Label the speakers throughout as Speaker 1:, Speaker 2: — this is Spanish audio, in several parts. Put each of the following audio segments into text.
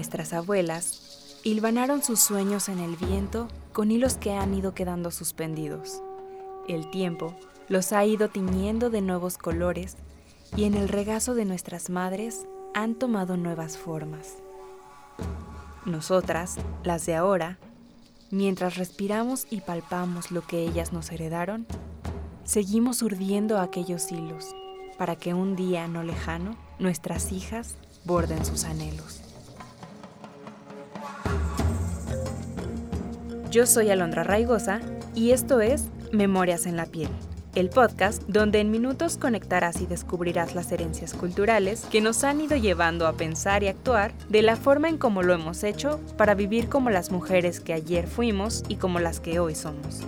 Speaker 1: Nuestras abuelas hilvanaron sus sueños en el viento con hilos que han ido quedando suspendidos. El tiempo los ha ido tiñendo de nuevos colores y en el regazo de nuestras madres han tomado nuevas formas. Nosotras, las de ahora, mientras respiramos y palpamos lo que ellas nos heredaron, seguimos urdiendo aquellos hilos para que un día no lejano nuestras hijas borden sus anhelos. Yo soy Alondra Raigosa y esto es Memorias en la piel el podcast donde en minutos conectarás y descubrirás las herencias culturales que nos han ido llevando a pensar y actuar de la forma en como lo hemos hecho para vivir como las mujeres que ayer fuimos y como las que hoy somos.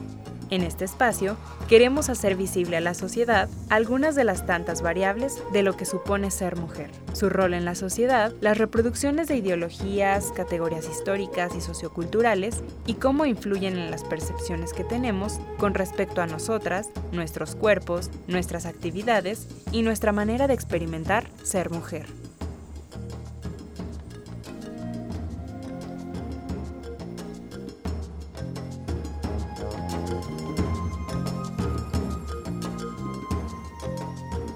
Speaker 1: En este espacio, queremos hacer visible a la sociedad algunas de las tantas variables de lo que supone ser mujer, su rol en la sociedad, las reproducciones de ideologías, categorías históricas y socioculturales y cómo influyen en las percepciones que tenemos con respecto a nosotras, nuestros cuerpos, nuestras actividades y nuestra manera de experimentar ser mujer.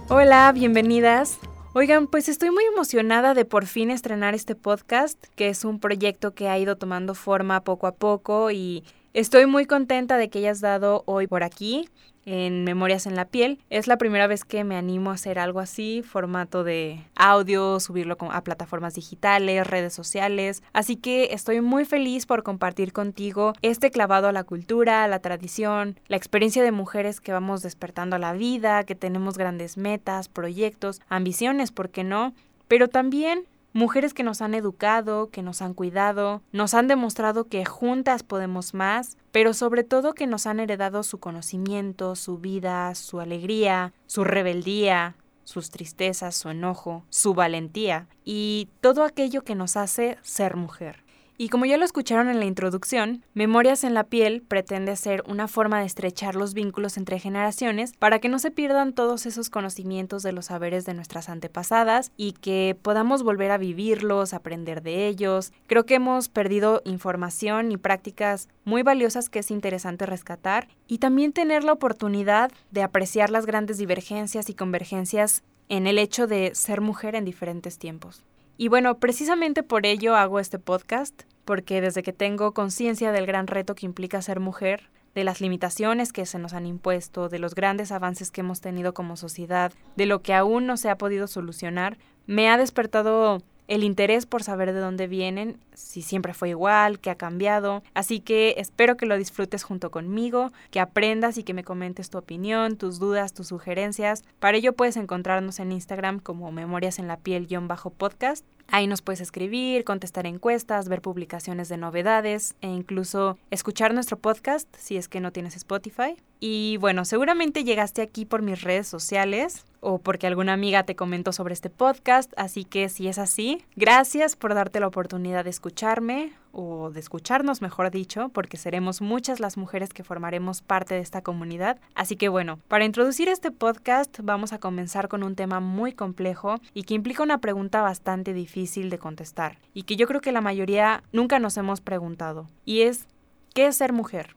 Speaker 1: Hola, bienvenidas. Oigan, pues estoy muy emocionada de por fin estrenar este podcast, que es un proyecto que ha ido tomando forma poco a poco y estoy muy contenta de que hayas dado hoy por aquí en Memorias en la Piel. Es la primera vez que me animo a hacer algo así, formato de audio, subirlo a plataformas digitales, redes sociales. Así que estoy muy feliz por compartir contigo este clavado a la cultura, a la tradición, la experiencia de mujeres que vamos despertando a la vida, que tenemos grandes metas, proyectos, ambiciones, ¿por qué no? Pero también mujeres que nos han educado, que nos han cuidado, nos han demostrado que juntas podemos más, pero sobre todo que nos han heredado su conocimiento, su vida, su alegría, su rebeldía, sus tristezas, su enojo, su valentía y todo aquello que nos hace ser mujer. Y como ya lo escucharon en la introducción, Memorias en la piel pretende ser una forma de estrechar los vínculos entre generaciones para que no se pierdan todos esos conocimientos de los saberes de nuestras antepasadas y que podamos volver a vivirlos, aprender de ellos. Creo que hemos perdido información y prácticas muy valiosas que es interesante rescatar y también tener la oportunidad de apreciar las grandes divergencias y convergencias en el hecho de ser mujer en diferentes tiempos. Y bueno, precisamente por ello hago este podcast, porque desde que tengo conciencia del gran reto que implica ser mujer, de las limitaciones que se nos han impuesto, de los grandes avances que hemos tenido como sociedad, de lo que aún no se ha podido solucionar, me ha despertado el interés por saber de dónde vienen, si siempre fue igual, qué ha cambiado. Así que espero que lo disfrutes junto conmigo, que aprendas y que me comentes tu opinión, tus dudas, tus sugerencias. Para ello puedes encontrarnos en Instagram como Memorias en la piel-podcast. Ahí nos puedes escribir, contestar encuestas, ver publicaciones de novedades e incluso escuchar nuestro podcast si es que no tienes Spotify. Y bueno, seguramente llegaste aquí por mis redes sociales o porque alguna amiga te comentó sobre este podcast, así que si es así, gracias por darte la oportunidad de escucharme o de escucharnos, mejor dicho, porque seremos muchas las mujeres que formaremos parte de esta comunidad. Así que bueno, para introducir este podcast vamos a comenzar con un tema muy complejo y que implica una pregunta bastante difícil de contestar y que yo creo que la mayoría nunca nos hemos preguntado, y es, ¿qué es ser mujer?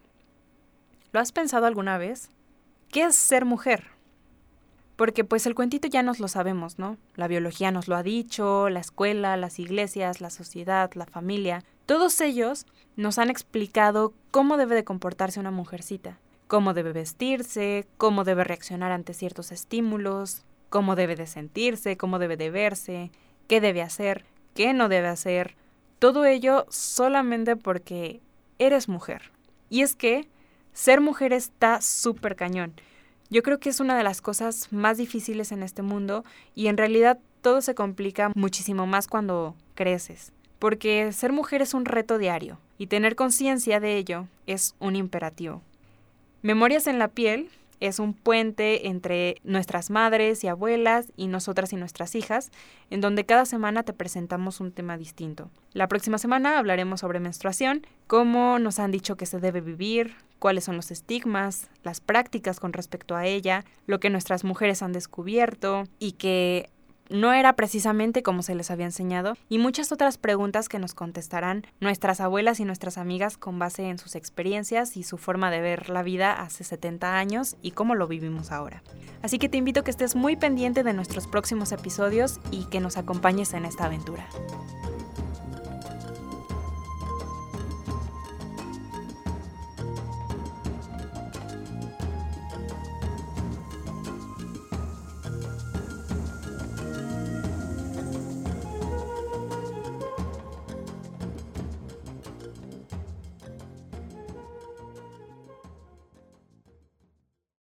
Speaker 1: ¿Lo has pensado alguna vez? ¿Qué es ser mujer? Porque pues el cuentito ya nos lo sabemos, ¿no? La biología nos lo ha dicho, la escuela, las iglesias, la sociedad, la familia, todos ellos nos han explicado cómo debe de comportarse una mujercita, cómo debe vestirse, cómo debe reaccionar ante ciertos estímulos, cómo debe de sentirse, cómo debe de verse, qué debe hacer, qué no debe hacer. Todo ello solamente porque eres mujer. Y es que ser mujer está súper cañón. Yo creo que es una de las cosas más difíciles en este mundo y en realidad todo se complica muchísimo más cuando creces, porque ser mujer es un reto diario y tener conciencia de ello es un imperativo. Memorias en la piel es un puente entre nuestras madres y abuelas y nosotras y nuestras hijas, en donde cada semana te presentamos un tema distinto. La próxima semana hablaremos sobre menstruación, cómo nos han dicho que se debe vivir, cuáles son los estigmas, las prácticas con respecto a ella, lo que nuestras mujeres han descubierto y que no era precisamente como se les había enseñado, y muchas otras preguntas que nos contestarán nuestras abuelas y nuestras amigas con base en sus experiencias y su forma de ver la vida hace 70 años y cómo lo vivimos ahora. Así que te invito a que estés muy pendiente de nuestros próximos episodios y que nos acompañes en esta aventura.